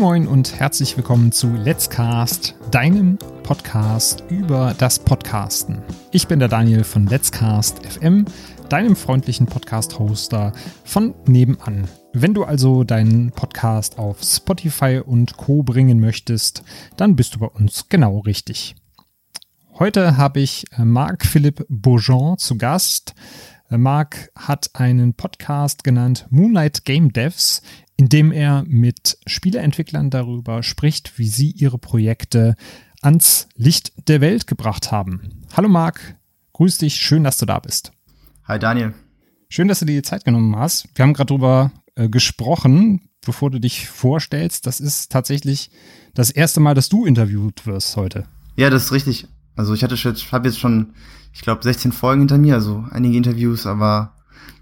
Moin und herzlich willkommen zu Let's Cast, deinem Podcast über das Podcasten. Ich bin der Daniel von Let's Cast FM, deinem freundlichen Podcast-Hoster von nebenan. Wenn du also deinen Podcast auf Spotify und Co bringen möchtest, dann bist du bei uns genau richtig. Heute habe ich äh, Marc-Philipp Beaujean zu Gast. Äh, Marc hat einen Podcast genannt Moonlight Game Devs, in dem er mit Spieleentwicklern darüber spricht, wie sie ihre Projekte ans Licht der Welt gebracht haben. Hallo Marc, grüß dich, schön, dass du da bist. Hi Daniel. Schön, dass du dir die Zeit genommen hast. Wir haben gerade darüber äh, gesprochen, bevor du dich vorstellst. Das ist tatsächlich das erste Mal, dass du interviewt wirst heute. Ja, das ist richtig. Also ich hatte habe jetzt schon, ich glaube, 16 Folgen hinter mir, also einige Interviews, aber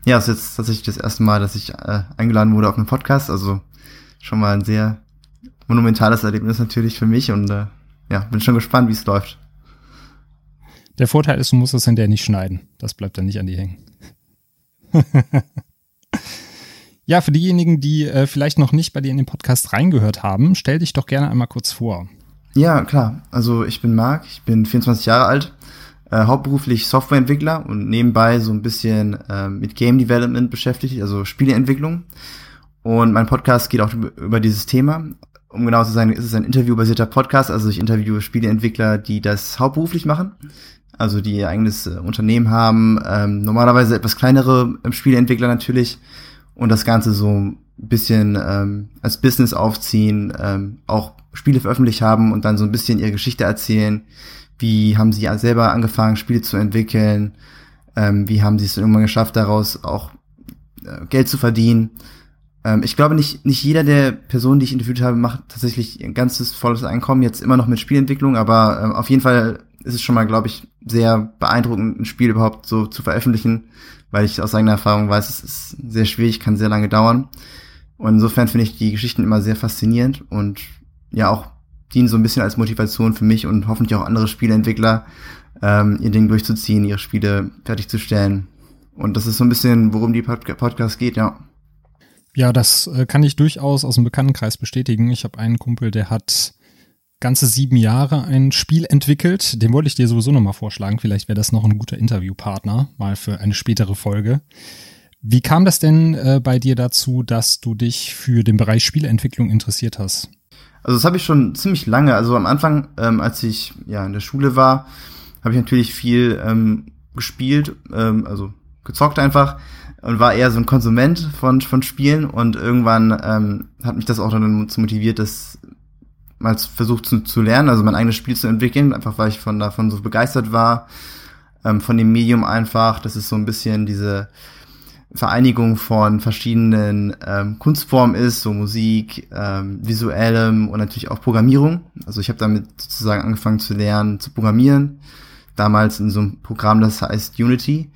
ja, es ist jetzt tatsächlich das erste Mal, dass ich äh, eingeladen wurde auf einen Podcast. Also schon mal ein sehr monumentales Erlebnis natürlich für mich und äh, ja, bin schon gespannt, wie es läuft. Der Vorteil ist, du musst das hinterher nicht schneiden. Das bleibt dann nicht an dir hängen. ja, für diejenigen, die äh, vielleicht noch nicht bei dir in den Podcast reingehört haben, stell dich doch gerne einmal kurz vor. Ja, klar. Also ich bin Marc, ich bin 24 Jahre alt, äh, hauptberuflich Softwareentwickler und nebenbei so ein bisschen äh, mit Game Development beschäftigt, also Spieleentwicklung. Und mein Podcast geht auch über dieses Thema. Um genau zu sein, ist es ein interviewbasierter Podcast, also ich interviewe Spieleentwickler, die das hauptberuflich machen, also die ihr eigenes äh, Unternehmen haben, ähm, normalerweise etwas kleinere äh, Spieleentwickler natürlich und das Ganze so ein bisschen ähm, als Business aufziehen, ähm, auch Spiele veröffentlicht haben und dann so ein bisschen ihre Geschichte erzählen, wie haben sie selber angefangen, Spiele zu entwickeln? Ähm, wie haben sie es irgendwann geschafft, daraus auch äh, Geld zu verdienen? Ähm, ich glaube, nicht, nicht jeder der Personen, die ich interviewt habe, macht tatsächlich ein ganzes volles Einkommen, jetzt immer noch mit Spielentwicklung, aber ähm, auf jeden Fall ist es schon mal, glaube ich, sehr beeindruckend, ein Spiel überhaupt so zu veröffentlichen, weil ich aus eigener Erfahrung weiß, es ist sehr schwierig, kann sehr lange dauern. Und insofern finde ich die Geschichten immer sehr faszinierend und ja auch dienen so ein bisschen als Motivation für mich und hoffentlich auch andere Spieleentwickler, ähm, ihr Ding durchzuziehen, ihre Spiele fertigzustellen. Und das ist so ein bisschen, worum die Pod Podcast geht, ja. Ja, das äh, kann ich durchaus aus dem Bekanntenkreis bestätigen. Ich habe einen Kumpel, der hat ganze sieben Jahre ein Spiel entwickelt. Den wollte ich dir sowieso nochmal vorschlagen. Vielleicht wäre das noch ein guter Interviewpartner, mal für eine spätere Folge. Wie kam das denn äh, bei dir dazu, dass du dich für den Bereich Spieleentwicklung interessiert hast? Also das habe ich schon ziemlich lange. Also am Anfang, ähm, als ich ja in der Schule war, habe ich natürlich viel ähm, gespielt, ähm, also gezockt einfach und war eher so ein Konsument von von Spielen und irgendwann ähm, hat mich das auch dann dazu motiviert, das mal versucht zu, zu lernen, also mein eigenes Spiel zu entwickeln, einfach weil ich von davon so begeistert war, ähm, von dem Medium einfach. Das ist so ein bisschen diese Vereinigung von verschiedenen ähm, Kunstformen ist, so Musik, ähm, visuellem und natürlich auch Programmierung. Also ich habe damit sozusagen angefangen zu lernen, zu programmieren. Damals in so einem Programm, das heißt Unity.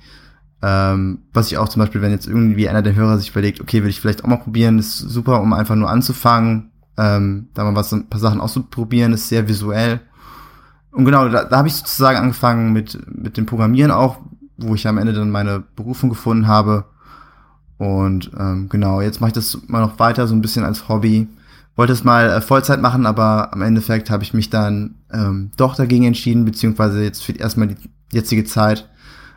Ähm, was ich auch zum Beispiel, wenn jetzt irgendwie einer der Hörer sich überlegt, okay, will ich vielleicht auch mal probieren, ist super, um einfach nur anzufangen, ähm, da mal was, ein paar Sachen auszuprobieren, ist sehr visuell. Und genau, da, da habe ich sozusagen angefangen mit, mit dem Programmieren auch, wo ich am Ende dann meine Berufung gefunden habe und ähm, genau, jetzt mache ich das mal noch weiter, so ein bisschen als Hobby. Wollte es mal äh, Vollzeit machen, aber am Endeffekt habe ich mich dann ähm, doch dagegen entschieden, beziehungsweise jetzt für erstmal die jetzige Zeit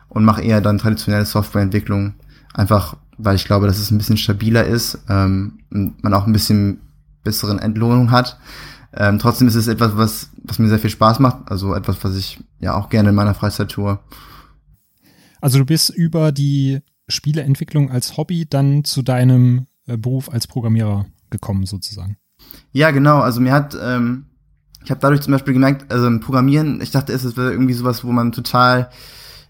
und mache eher dann traditionelle Softwareentwicklung. Einfach, weil ich glaube, dass es ein bisschen stabiler ist ähm, und man auch ein bisschen besseren Entlohnung hat. Ähm, trotzdem ist es etwas, was, was mir sehr viel Spaß macht, also etwas, was ich ja auch gerne in meiner Freizeit tue. Also du bist über die Spieleentwicklung als Hobby dann zu deinem äh, Beruf als Programmierer gekommen, sozusagen. Ja, genau. Also mir hat, ähm, ich habe dadurch zum Beispiel gemerkt, also im Programmieren, ich dachte, es wäre irgendwie sowas, wo man total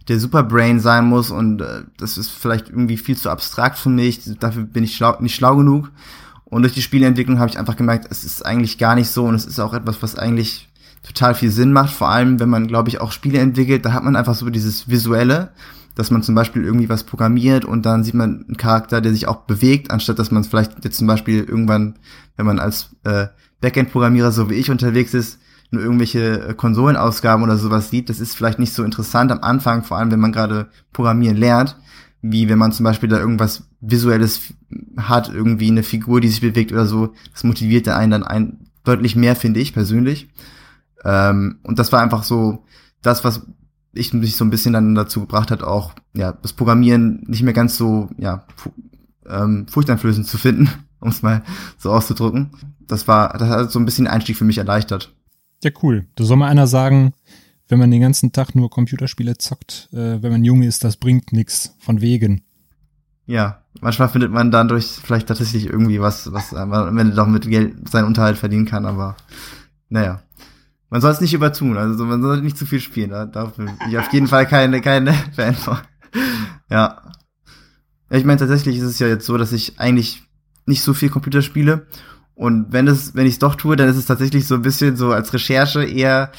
der Superbrain sein muss und äh, das ist vielleicht irgendwie viel zu abstrakt für mich. Dafür bin ich schlau, nicht schlau genug. Und durch die Spieleentwicklung habe ich einfach gemerkt, es ist eigentlich gar nicht so und es ist auch etwas, was eigentlich total viel Sinn macht. Vor allem, wenn man, glaube ich, auch Spiele entwickelt, da hat man einfach so dieses Visuelle dass man zum Beispiel irgendwie was programmiert und dann sieht man einen Charakter, der sich auch bewegt, anstatt dass man vielleicht jetzt zum Beispiel irgendwann, wenn man als äh, Backend-Programmierer so wie ich unterwegs ist, nur irgendwelche äh, Konsolenausgaben oder sowas sieht, das ist vielleicht nicht so interessant am Anfang, vor allem wenn man gerade Programmieren lernt, wie wenn man zum Beispiel da irgendwas Visuelles hat, irgendwie eine Figur, die sich bewegt oder so, das motiviert einen dann ein, deutlich mehr, finde ich persönlich. Ähm, und das war einfach so das, was ich mich so ein bisschen dann dazu gebracht hat, auch ja das Programmieren nicht mehr ganz so ja ähm, furchteinflößend zu finden, um es mal so auszudrücken. Das war, das hat so ein bisschen den Einstieg für mich erleichtert. Ja, cool. Da soll mal einer sagen, wenn man den ganzen Tag nur Computerspiele zockt, äh, wenn man jung ist, das bringt nichts von wegen. Ja, manchmal findet man dann durch vielleicht tatsächlich irgendwie was, was man am Ende doch mit Geld seinen Unterhalt verdienen kann, aber naja. Man soll es nicht übertun, also man soll nicht zu viel spielen. Da, dafür bin ich auf jeden Fall keine, keine Fan von. Ja. Ich meine, tatsächlich ist es ja jetzt so, dass ich eigentlich nicht so viel Computer spiele. Und wenn es, wenn ich es doch tue, dann ist es tatsächlich so ein bisschen so als Recherche eher,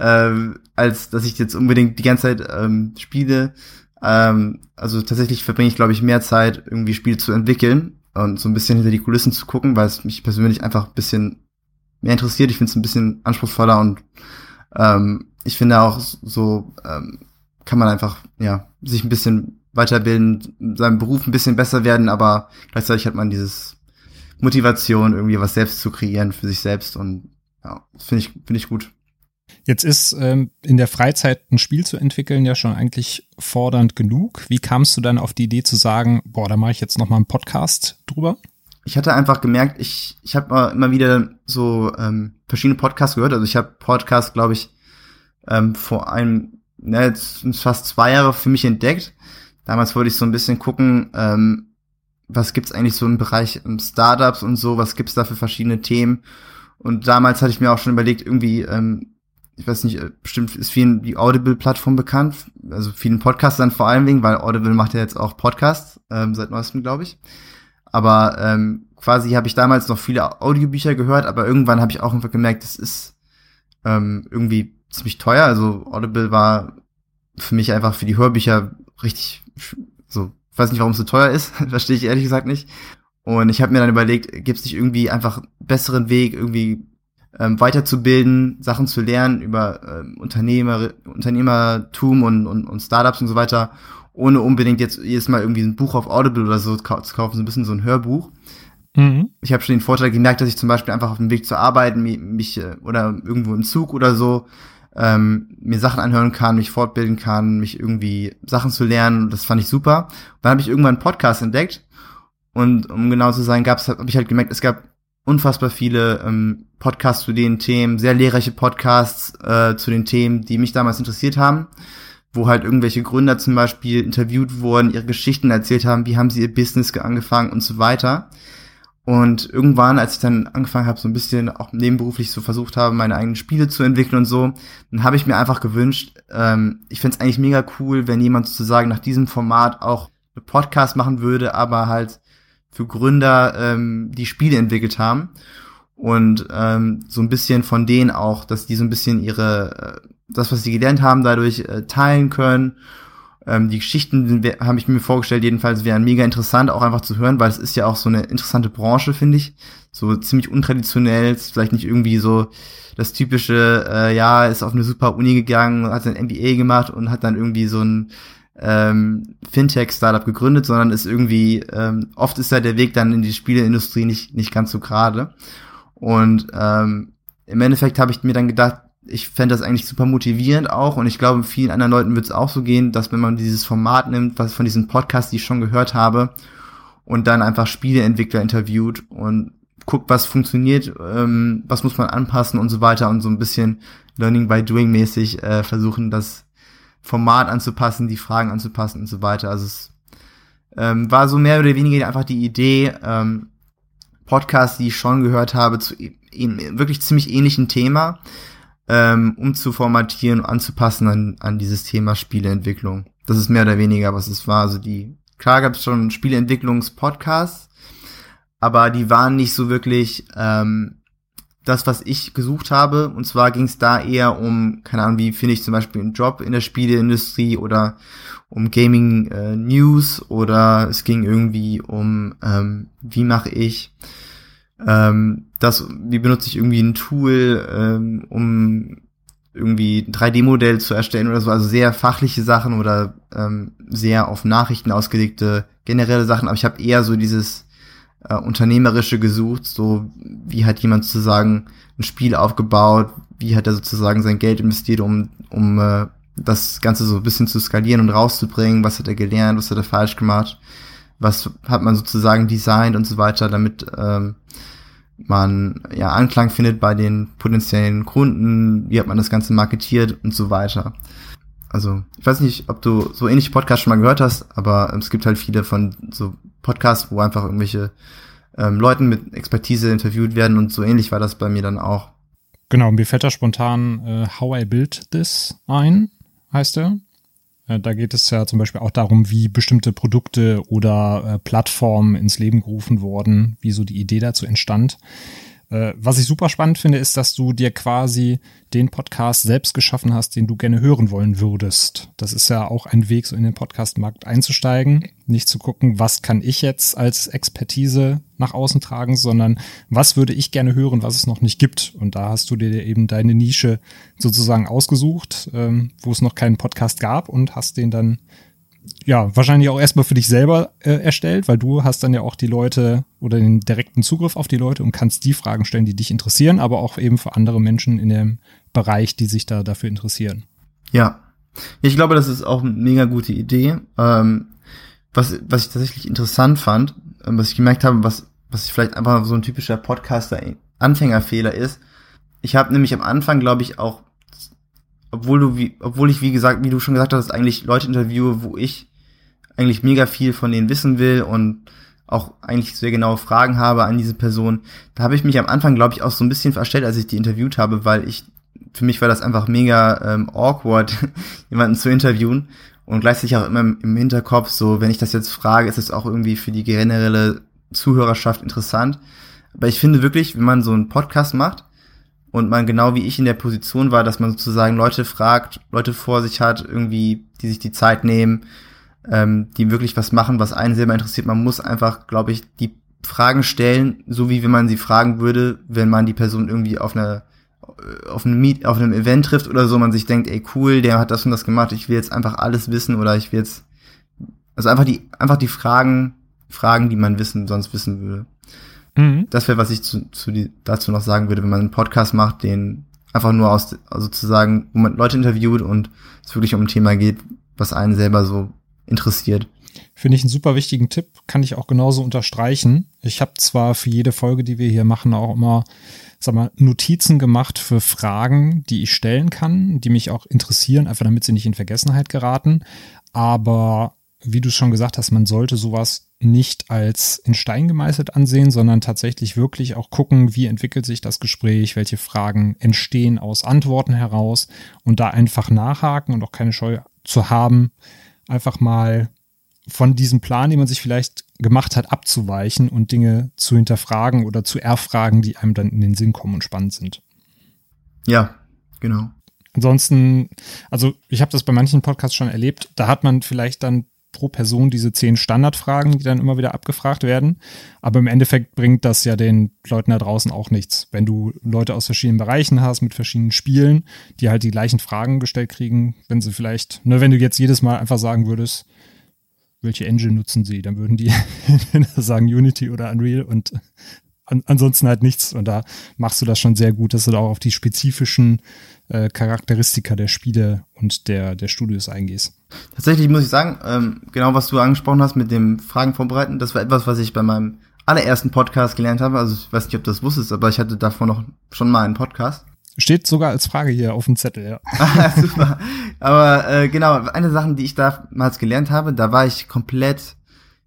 ähm, als dass ich jetzt unbedingt die ganze Zeit ähm, spiele. Ähm, also tatsächlich verbringe ich, glaube ich, mehr Zeit, irgendwie Spiele zu entwickeln und so ein bisschen hinter die Kulissen zu gucken, weil es mich persönlich einfach ein bisschen mehr interessiert. Ich finde es ein bisschen anspruchsvoller und ähm, ich finde auch so ähm, kann man einfach ja sich ein bisschen weiterbilden, in seinem Beruf ein bisschen besser werden, aber gleichzeitig hat man dieses Motivation, irgendwie was selbst zu kreieren für sich selbst und ja, finde ich, finde ich gut. Jetzt ist ähm, in der Freizeit ein Spiel zu entwickeln ja schon eigentlich fordernd genug. Wie kamst du dann auf die Idee zu sagen, boah, da mache ich jetzt noch mal einen Podcast drüber? Ich hatte einfach gemerkt, ich ich habe immer wieder so ähm, verschiedene Podcasts gehört. Also ich habe Podcasts, glaube ich, ähm, vor einem, ne, jetzt fast zwei Jahre für mich entdeckt. Damals wollte ich so ein bisschen gucken, ähm, was gibt's eigentlich so im Bereich ähm, Startups und so, was gibt's da für verschiedene Themen. Und damals hatte ich mir auch schon überlegt, irgendwie ähm, ich weiß nicht, äh, bestimmt ist vielen die Audible-Plattform bekannt, also vielen Podcastern vor allen Dingen, weil Audible macht ja jetzt auch Podcasts, ähm, seit neuestem, glaube ich. Aber ähm, quasi habe ich damals noch viele Audiobücher gehört, aber irgendwann habe ich auch einfach gemerkt, das ist ähm, irgendwie ziemlich teuer. Also Audible war für mich einfach für die Hörbücher richtig so, weiß nicht, warum es so teuer ist, verstehe ich ehrlich gesagt nicht. Und ich habe mir dann überlegt, gibt es nicht irgendwie einfach besseren Weg, irgendwie ähm, weiterzubilden, Sachen zu lernen über ähm, Unternehmer, Unternehmertum und, und, und Startups und so weiter, ohne unbedingt jetzt jedes Mal irgendwie ein Buch auf Audible oder so zu kaufen, so ein bisschen so ein Hörbuch. Mhm. Ich habe schon den Vorteil gemerkt, dass ich zum Beispiel einfach auf dem Weg zur Arbeit mich, äh, oder irgendwo im Zug oder so ähm, mir Sachen anhören kann, mich fortbilden kann, mich irgendwie Sachen zu lernen. Das fand ich super. Und dann habe ich irgendwann einen Podcast entdeckt und um genau zu sein, gab's, habe ich halt gemerkt, es gab unfassbar viele ähm, Podcasts zu den Themen, sehr lehrreiche Podcasts äh, zu den Themen, die mich damals interessiert haben, wo halt irgendwelche Gründer zum Beispiel interviewt wurden, ihre Geschichten erzählt haben, wie haben sie ihr Business angefangen und so weiter. Und irgendwann, als ich dann angefangen habe, so ein bisschen auch nebenberuflich so versucht habe, meine eigenen Spiele zu entwickeln und so, dann habe ich mir einfach gewünscht, ähm, ich fände es eigentlich mega cool, wenn jemand sozusagen nach diesem Format auch eine Podcast machen würde, aber halt für Gründer, ähm, die Spiele entwickelt haben. Und ähm, so ein bisschen von denen auch, dass die so ein bisschen ihre, äh, das, was sie gelernt haben, dadurch äh, teilen können. Ähm, die Geschichten habe ich mir vorgestellt, jedenfalls wären mega interessant, auch einfach zu hören, weil es ist ja auch so eine interessante Branche, finde ich. So ziemlich untraditionell, vielleicht nicht irgendwie so das typische, äh, ja, ist auf eine super Uni gegangen, hat sein MBA gemacht und hat dann irgendwie so ein ähm, Fintech-Startup gegründet, sondern ist irgendwie, ähm, oft ist ja der Weg dann in die Spieleindustrie nicht, nicht ganz so gerade. Und ähm, im Endeffekt habe ich mir dann gedacht, ich fände das eigentlich super motivierend auch und ich glaube, vielen anderen Leuten wird es auch so gehen, dass wenn man dieses Format nimmt, was von diesen Podcasts, die ich schon gehört habe, und dann einfach Spieleentwickler interviewt und guckt, was funktioniert, ähm, was muss man anpassen und so weiter und so ein bisschen Learning by Doing mäßig äh, versuchen, das Format anzupassen, die Fragen anzupassen und so weiter. Also es ähm, war so mehr oder weniger einfach die Idee, ähm, Podcasts, die ich schon gehört habe, zu in, wirklich ziemlich ähnlichen Thema, ähm, um zu formatieren und anzupassen an, an dieses Thema Spieleentwicklung. Das ist mehr oder weniger, was es war. Also die, klar gab es schon Spieleentwicklungspodcasts, aber die waren nicht so wirklich ähm, das, was ich gesucht habe. Und zwar ging es da eher um, keine Ahnung, wie finde ich zum Beispiel einen Job in der Spieleindustrie oder um Gaming äh, News oder es ging irgendwie um, ähm, wie mache ich ähm, das, wie benutze ich irgendwie ein Tool, ähm, um irgendwie 3D-Modell zu erstellen oder so, also sehr fachliche Sachen oder ähm, sehr auf Nachrichten ausgelegte generelle Sachen, aber ich habe eher so dieses äh, unternehmerische gesucht, so wie hat jemand sozusagen ein Spiel aufgebaut, wie hat er sozusagen sein Geld investiert, um um äh, das Ganze so ein bisschen zu skalieren und rauszubringen, was hat er gelernt, was hat er falsch gemacht, was hat man sozusagen designt und so weiter, damit ähm, man ja Anklang findet bei den potenziellen Kunden, wie hat man das Ganze marketiert und so weiter. Also, ich weiß nicht, ob du so ähnliche Podcasts schon mal gehört hast, aber es gibt halt viele von so Podcasts, wo einfach irgendwelche ähm, Leuten mit Expertise interviewt werden und so ähnlich war das bei mir dann auch. Genau, mir fällt da spontan äh, How I Built This ein, heißt er. Äh, da geht es ja zum Beispiel auch darum, wie bestimmte Produkte oder äh, Plattformen ins Leben gerufen wurden, wie so die Idee dazu entstand. Äh, was ich super spannend finde, ist, dass du dir quasi den Podcast selbst geschaffen hast, den du gerne hören wollen würdest. Das ist ja auch ein Weg, so in den Podcastmarkt einzusteigen. Nicht zu gucken, was kann ich jetzt als Expertise nach außen tragen, sondern was würde ich gerne hören, was es noch nicht gibt. Und da hast du dir eben deine Nische sozusagen ausgesucht, ähm, wo es noch keinen Podcast gab und hast den dann ja, wahrscheinlich auch erstmal für dich selber äh, erstellt, weil du hast dann ja auch die Leute oder den direkten Zugriff auf die Leute und kannst die Fragen stellen, die dich interessieren, aber auch eben für andere Menschen in dem Bereich, die sich da dafür interessieren. Ja, ich glaube, das ist auch eine mega gute Idee. Ähm, was, was ich tatsächlich interessant fand, ähm, was ich gemerkt habe, was, was vielleicht einfach so ein typischer Podcaster-Anfängerfehler ist. Ich habe nämlich am Anfang, glaube ich, auch obwohl du wie, obwohl ich wie gesagt, wie du schon gesagt hast, eigentlich Leute interviewe, wo ich eigentlich mega viel von denen wissen will und auch eigentlich sehr genaue Fragen habe an diese Person. Da habe ich mich am Anfang, glaube ich, auch so ein bisschen verstellt, als ich die interviewt habe, weil ich, für mich war das einfach mega ähm, awkward, jemanden zu interviewen und gleichzeitig auch immer im Hinterkopf, so, wenn ich das jetzt frage, ist es auch irgendwie für die generelle Zuhörerschaft interessant. Aber ich finde wirklich, wenn man so einen Podcast macht, und man genau wie ich in der Position war, dass man sozusagen Leute fragt, Leute vor sich hat, irgendwie, die sich die Zeit nehmen, ähm, die wirklich was machen, was einen selber interessiert. Man muss einfach, glaube ich, die Fragen stellen, so wie wenn man sie fragen würde, wenn man die Person irgendwie auf einer auf einem Meet, auf einem Event trifft oder so, man sich denkt, ey cool, der hat das und das gemacht, ich will jetzt einfach alles wissen oder ich will jetzt also einfach die einfach die Fragen Fragen, die man wissen sonst wissen würde. Mhm. Das wäre, was ich zu, zu die, dazu noch sagen würde, wenn man einen Podcast macht, den einfach nur aus, also sozusagen, wo man Leute interviewt und es wirklich um ein Thema geht, was einen selber so interessiert. Finde ich einen super wichtigen Tipp, kann ich auch genauso unterstreichen. Ich habe zwar für jede Folge, die wir hier machen, auch immer, sag mal, Notizen gemacht für Fragen, die ich stellen kann, die mich auch interessieren, einfach damit sie nicht in Vergessenheit geraten. Aber wie du schon gesagt hast, man sollte sowas nicht als in Stein gemeißelt ansehen, sondern tatsächlich wirklich auch gucken, wie entwickelt sich das Gespräch, welche Fragen entstehen aus Antworten heraus und da einfach nachhaken und auch keine Scheu zu haben, einfach mal von diesem Plan, den man sich vielleicht gemacht hat, abzuweichen und Dinge zu hinterfragen oder zu erfragen, die einem dann in den Sinn kommen und spannend sind. Ja, genau. Ansonsten, also ich habe das bei manchen Podcasts schon erlebt, da hat man vielleicht dann pro Person diese zehn Standardfragen, die dann immer wieder abgefragt werden. Aber im Endeffekt bringt das ja den Leuten da draußen auch nichts. Wenn du Leute aus verschiedenen Bereichen hast, mit verschiedenen Spielen, die halt die gleichen Fragen gestellt kriegen, wenn sie vielleicht, ne, wenn du jetzt jedes Mal einfach sagen würdest, welche Engine nutzen sie, dann würden die sagen Unity oder Unreal und an, ansonsten halt nichts. Und da machst du das schon sehr gut, dass du da auch auf die spezifischen äh, Charakteristika der Spiele und der, der Studios eingehst. Tatsächlich muss ich sagen, ähm, genau was du angesprochen hast mit dem Fragen vorbereiten, das war etwas, was ich bei meinem allerersten Podcast gelernt habe. Also ich weiß nicht, ob du das wusstest, aber ich hatte davor noch schon mal einen Podcast. Steht sogar als Frage hier auf dem Zettel, ja. ah, super. Aber äh, genau, eine Sache, die ich damals gelernt habe, da war ich komplett,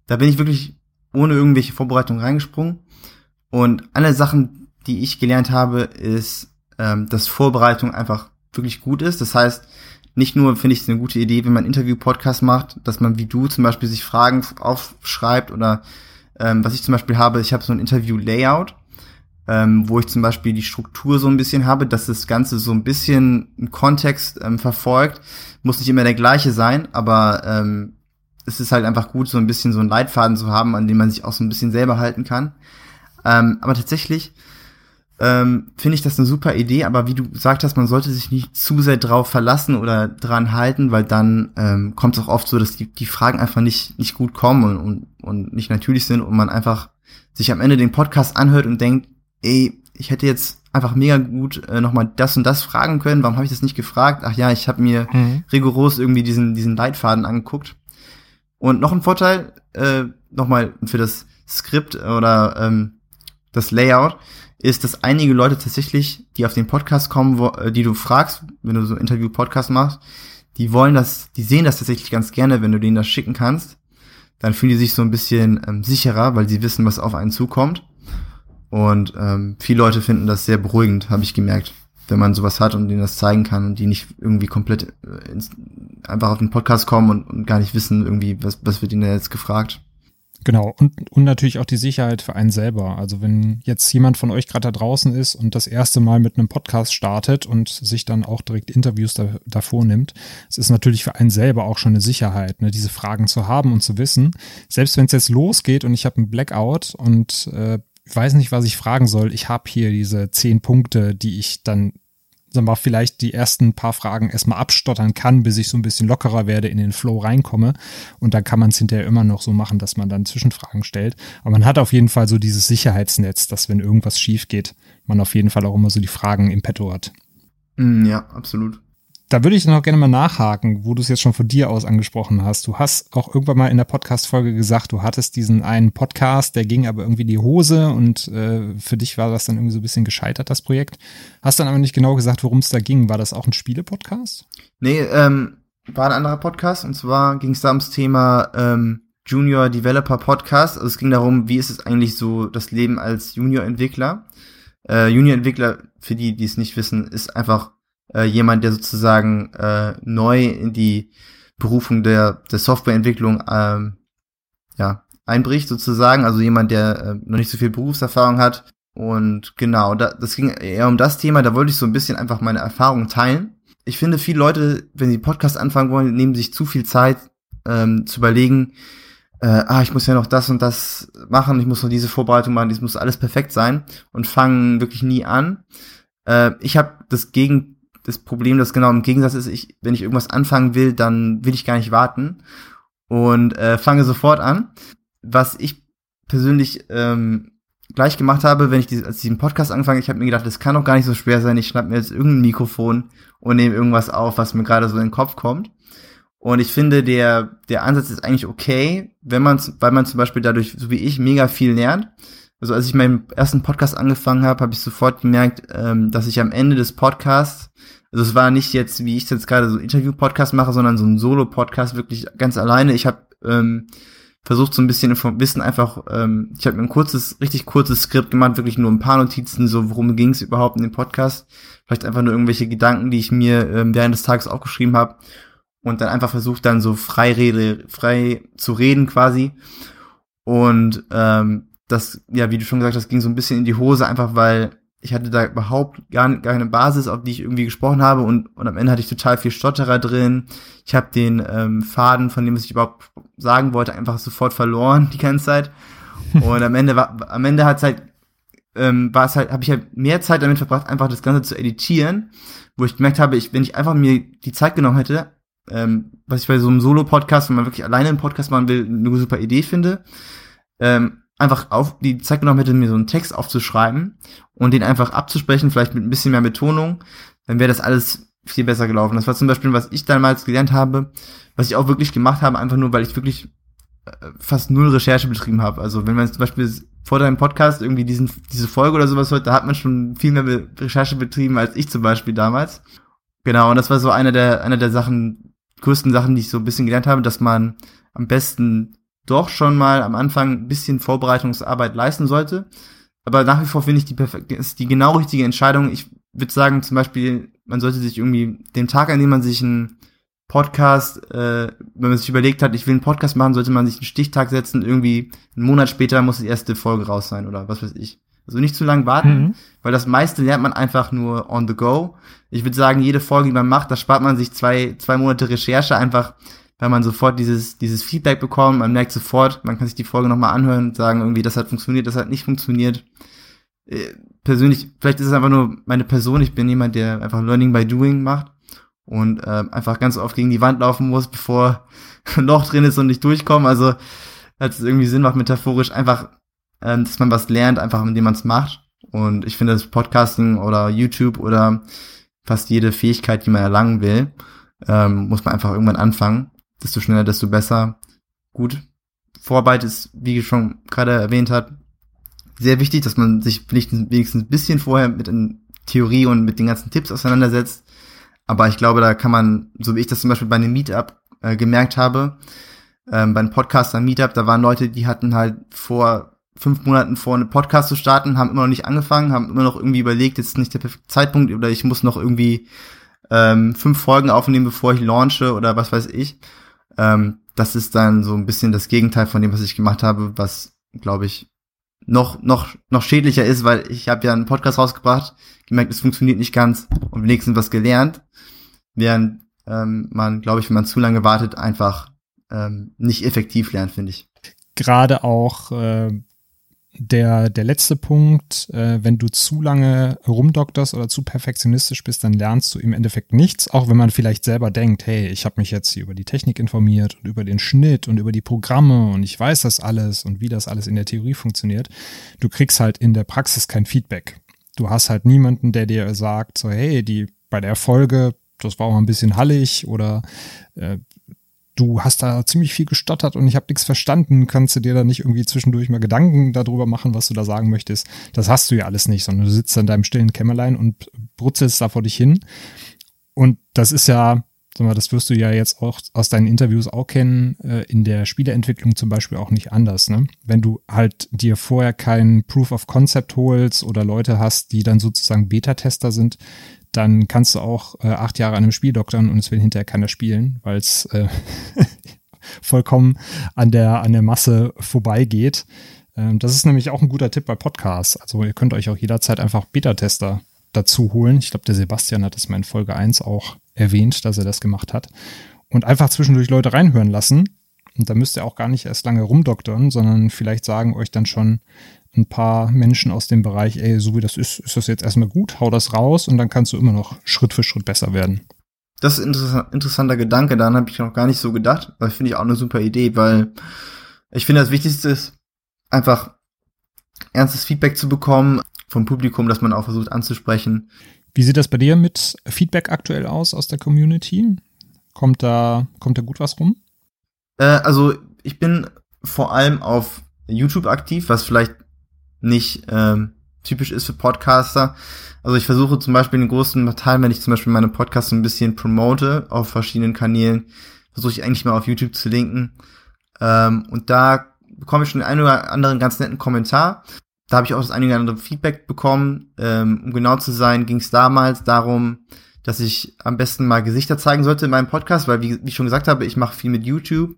da bin ich wirklich ohne irgendwelche Vorbereitung reingesprungen. Und eine Sache, die ich gelernt habe, ist, ähm, dass Vorbereitung einfach wirklich gut ist. Das heißt, nicht nur finde ich es eine gute Idee, wenn man Interview-Podcast macht, dass man wie du zum Beispiel sich Fragen aufschreibt oder ähm, was ich zum Beispiel habe, ich habe so ein Interview-Layout, ähm, wo ich zum Beispiel die Struktur so ein bisschen habe, dass das Ganze so ein bisschen im Kontext ähm, verfolgt. Muss nicht immer der gleiche sein, aber ähm, es ist halt einfach gut, so ein bisschen so einen Leitfaden zu haben, an dem man sich auch so ein bisschen selber halten kann. Ähm, aber tatsächlich ähm, finde ich das eine super Idee, aber wie du gesagt hast, man sollte sich nicht zu sehr drauf verlassen oder dran halten, weil dann ähm, kommt es auch oft so, dass die, die Fragen einfach nicht, nicht gut kommen und, und, und nicht natürlich sind und man einfach sich am Ende den Podcast anhört und denkt, ey, ich hätte jetzt einfach mega gut äh, nochmal das und das fragen können, warum habe ich das nicht gefragt? Ach ja, ich habe mir mhm. rigoros irgendwie diesen, diesen Leitfaden angeguckt. Und noch ein Vorteil, äh, nochmal für das Skript oder ähm, das Layout, ist, dass einige Leute tatsächlich, die auf den Podcast kommen, wo, äh, die du fragst, wenn du so Interview-Podcast machst, die wollen das, die sehen das tatsächlich ganz gerne, wenn du denen das schicken kannst. Dann fühlen die sich so ein bisschen ähm, sicherer, weil sie wissen, was auf einen zukommt. Und ähm, viele Leute finden das sehr beruhigend, habe ich gemerkt, wenn man sowas hat und denen das zeigen kann und die nicht irgendwie komplett äh, ins, einfach auf den Podcast kommen und, und gar nicht wissen, irgendwie, was, was wird ihnen jetzt gefragt. Genau, und, und natürlich auch die Sicherheit für einen selber. Also wenn jetzt jemand von euch gerade da draußen ist und das erste Mal mit einem Podcast startet und sich dann auch direkt Interviews da, davor nimmt, es ist natürlich für einen selber auch schon eine Sicherheit, ne, diese Fragen zu haben und zu wissen. Selbst wenn es jetzt losgeht und ich habe einen Blackout und äh, weiß nicht, was ich fragen soll, ich habe hier diese zehn Punkte, die ich dann sagen wir, vielleicht die ersten paar Fragen erstmal abstottern kann, bis ich so ein bisschen lockerer werde, in den Flow reinkomme. Und dann kann man es hinterher immer noch so machen, dass man dann Zwischenfragen stellt. Aber man hat auf jeden Fall so dieses Sicherheitsnetz, dass wenn irgendwas schief geht, man auf jeden Fall auch immer so die Fragen im Petto hat. Mm, ja, absolut da würde ich noch gerne mal nachhaken, wo du es jetzt schon von dir aus angesprochen hast. Du hast auch irgendwann mal in der Podcast-Folge gesagt, du hattest diesen einen Podcast, der ging aber irgendwie die Hose und äh, für dich war das dann irgendwie so ein bisschen gescheitert, das Projekt. Hast dann aber nicht genau gesagt, worum es da ging. War das auch ein Spiele-Podcast? Nee, ähm, war ein anderer Podcast und zwar ging es da ums Thema ähm, Junior Developer Podcast. Also es ging darum, wie ist es eigentlich so das Leben als Junior-Entwickler. Äh, Junior-Entwickler, für die, die es nicht wissen, ist einfach äh, jemand, der sozusagen äh, neu in die Berufung der, der Softwareentwicklung ähm, ja, einbricht, sozusagen. Also jemand, der äh, noch nicht so viel Berufserfahrung hat. Und genau, da, das ging eher um das Thema, da wollte ich so ein bisschen einfach meine Erfahrung teilen. Ich finde, viele Leute, wenn sie Podcast anfangen wollen, nehmen sich zu viel Zeit ähm, zu überlegen, äh, ah, ich muss ja noch das und das machen, ich muss noch diese Vorbereitung machen, das muss alles perfekt sein und fangen wirklich nie an. Äh, ich habe das Gegen das Problem, das genau im Gegensatz ist, ich, wenn ich irgendwas anfangen will, dann will ich gar nicht warten und äh, fange sofort an. Was ich persönlich ähm, gleich gemacht habe, wenn ich die, als diesen Podcast angefangen, ich habe mir gedacht, das kann doch gar nicht so schwer sein. Ich schnapp mir jetzt irgendein Mikrofon und nehme irgendwas auf, was mir gerade so in den Kopf kommt. Und ich finde, der, der Ansatz ist eigentlich okay, wenn man, weil man zum Beispiel dadurch, so wie ich, mega viel lernt. Also als ich meinen ersten Podcast angefangen habe, habe ich sofort gemerkt, ähm, dass ich am Ende des Podcasts also es war nicht jetzt, wie ich jetzt gerade so Interview-Podcast mache, sondern so ein Solo-Podcast wirklich ganz alleine. Ich habe ähm, versucht so ein bisschen Wissen einfach, ähm, ich habe mir ein kurzes, richtig kurzes Skript gemacht, wirklich nur ein paar Notizen, so worum ging es überhaupt in dem Podcast. Vielleicht einfach nur irgendwelche Gedanken, die ich mir ähm, während des Tages aufgeschrieben habe und dann einfach versucht dann so frei rede, frei zu reden quasi. Und ähm, das, ja, wie du schon gesagt hast, ging so ein bisschen in die Hose, einfach weil ich hatte da überhaupt gar, gar keine Basis, auf die ich irgendwie gesprochen habe und, und am Ende hatte ich total viel Stotterer drin. Ich habe den ähm, Faden, von dem was ich überhaupt sagen wollte, einfach sofort verloren die ganze Zeit. Und am Ende war, am Ende hat's halt, ähm, war es halt, habe ich halt mehr Zeit damit verbracht, einfach das Ganze zu editieren, wo ich gemerkt habe, ich, wenn ich einfach mir die Zeit genommen hätte, ähm, was ich bei so einem Solo-Podcast, wenn man wirklich alleine einen Podcast machen will, eine super Idee finde, ähm, einfach auf die Zeit genommen hätte, mir so einen Text aufzuschreiben und den einfach abzusprechen, vielleicht mit ein bisschen mehr Betonung, dann wäre das alles viel besser gelaufen. Das war zum Beispiel, was ich damals gelernt habe, was ich auch wirklich gemacht habe, einfach nur, weil ich wirklich äh, fast null Recherche betrieben habe. Also wenn man zum Beispiel vor deinem Podcast irgendwie diesen, diese Folge oder sowas hört, da hat man schon viel mehr Recherche betrieben als ich zum Beispiel damals. Genau, und das war so eine der, eine der Sachen, größten Sachen, die ich so ein bisschen gelernt habe, dass man am besten doch schon mal am Anfang ein bisschen Vorbereitungsarbeit leisten sollte. Aber nach wie vor finde ich die perfekte, ist die genau richtige Entscheidung. Ich würde sagen, zum Beispiel, man sollte sich irgendwie den Tag, an dem man sich einen Podcast, äh, wenn man sich überlegt hat, ich will einen Podcast machen, sollte man sich einen Stichtag setzen, irgendwie einen Monat später muss die erste Folge raus sein oder was weiß ich. Also nicht zu lang warten, mhm. weil das meiste lernt man einfach nur on the go. Ich würde sagen, jede Folge, die man macht, da spart man sich zwei, zwei Monate Recherche einfach weil man sofort dieses, dieses Feedback bekommt, man merkt sofort, man kann sich die Folge nochmal anhören und sagen, irgendwie, das hat funktioniert, das hat nicht funktioniert. äh, persönlich, vielleicht ist es einfach nur meine Person. Ich bin jemand, der einfach Learning by Doing macht und äh, einfach ganz oft gegen die Wand laufen muss, bevor ein Loch drin ist und nicht durchkommen. Also, als es irgendwie Sinn macht, metaphorisch einfach, ähm, dass man was lernt, einfach indem man es macht. Und ich finde, das Podcasting oder YouTube oder fast jede Fähigkeit, die man erlangen will, ähm, muss man einfach irgendwann anfangen. Desto schneller, desto besser. Gut. Vorarbeit ist, wie ich schon gerade erwähnt hat, sehr wichtig, dass man sich wenigstens ein bisschen vorher mit in Theorie und mit den ganzen Tipps auseinandersetzt. Aber ich glaube, da kann man, so wie ich das zum Beispiel bei einem Meetup äh, gemerkt habe, ähm, beim Podcaster Meetup, da waren Leute, die hatten halt vor fünf Monaten vor, einen Podcast zu starten, haben immer noch nicht angefangen, haben immer noch irgendwie überlegt, jetzt ist nicht der perfekte Zeitpunkt oder ich muss noch irgendwie ähm, fünf Folgen aufnehmen, bevor ich launche oder was weiß ich. Ähm, das ist dann so ein bisschen das Gegenteil von dem, was ich gemacht habe, was, glaube ich, noch, noch, noch schädlicher ist, weil ich habe ja einen Podcast rausgebracht, gemerkt, es funktioniert nicht ganz und wenigstens was gelernt. Während ähm, man, glaube ich, wenn man zu lange wartet, einfach ähm, nicht effektiv lernt, finde ich. Gerade auch äh, der, der letzte Punkt, äh, wenn du zu lange rumdokterst oder zu perfektionistisch bist, dann lernst du im Endeffekt nichts, auch wenn man vielleicht selber denkt, hey, ich habe mich jetzt hier über die Technik informiert und über den Schnitt und über die Programme und ich weiß das alles und wie das alles in der Theorie funktioniert. Du kriegst halt in der Praxis kein Feedback. Du hast halt niemanden, der dir sagt, so, hey, die bei der Folge, das war auch ein bisschen hallig oder äh, du hast da ziemlich viel gestottert und ich habe nichts verstanden, kannst du dir da nicht irgendwie zwischendurch mal Gedanken darüber machen, was du da sagen möchtest? Das hast du ja alles nicht, sondern du sitzt in deinem stillen Kämmerlein und brutzelst da vor dich hin. Und das ist ja, sag mal, das wirst du ja jetzt auch aus deinen Interviews auch kennen, äh, in der Spieleentwicklung zum Beispiel auch nicht anders. Ne? Wenn du halt dir vorher kein Proof of Concept holst oder Leute hast, die dann sozusagen Beta-Tester sind, dann kannst du auch äh, acht Jahre an einem Spiel doktern und es will hinterher keiner spielen, weil es äh, vollkommen an der, an der Masse vorbeigeht. Ähm, das ist nämlich auch ein guter Tipp bei Podcasts. Also ihr könnt euch auch jederzeit einfach Beta-Tester dazu holen. Ich glaube, der Sebastian hat das mal in Folge 1 auch erwähnt, dass er das gemacht hat. Und einfach zwischendurch Leute reinhören lassen. Und da müsst ihr auch gar nicht erst lange rumdoktern, sondern vielleicht sagen euch dann schon, ein paar Menschen aus dem Bereich, ey, so wie das ist, ist das jetzt erstmal gut, hau das raus und dann kannst du immer noch Schritt für Schritt besser werden. Das ist ein interessanter Gedanke, daran habe ich noch gar nicht so gedacht, aber finde ich auch eine super Idee, weil ich finde, das Wichtigste ist einfach ernstes Feedback zu bekommen vom Publikum, das man auch versucht anzusprechen. Wie sieht das bei dir mit Feedback aktuell aus aus der Community? Kommt da, kommt da gut was rum? Äh, also ich bin vor allem auf YouTube aktiv, was vielleicht nicht ähm, typisch ist für Podcaster. Also ich versuche zum Beispiel den großen Teil, wenn ich zum Beispiel meine Podcasts ein bisschen promote auf verschiedenen Kanälen, versuche ich eigentlich mal auf YouTube zu linken. Ähm, und da bekomme ich schon einen oder anderen ganz netten Kommentar. Da habe ich auch das einige oder andere Feedback bekommen. Ähm, um genau zu sein, ging es damals darum, dass ich am besten mal Gesichter zeigen sollte in meinem Podcast, weil wie, wie ich schon gesagt habe, ich mache viel mit YouTube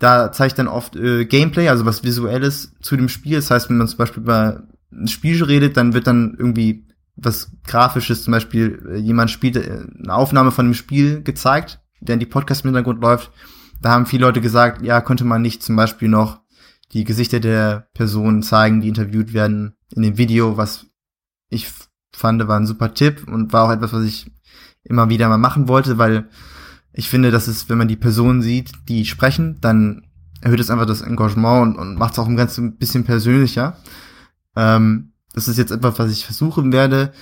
da zeige ich dann oft äh, Gameplay, also was Visuelles zu dem Spiel. Das heißt, wenn man zum Beispiel über ein Spiel redet, dann wird dann irgendwie was Grafisches, zum Beispiel äh, jemand spielt äh, eine Aufnahme von dem Spiel gezeigt, während die Podcast im Hintergrund läuft. Da haben viele Leute gesagt, ja, könnte man nicht zum Beispiel noch die Gesichter der Personen zeigen, die interviewt werden in dem Video, was ich fand, war ein super Tipp und war auch etwas, was ich immer wieder mal machen wollte, weil ich finde, dass es, wenn man die Personen sieht, die sprechen, dann erhöht es einfach das Engagement und, und macht es auch ein ganz ein bisschen persönlicher. Ähm, das ist jetzt etwas, was ich versuchen werde.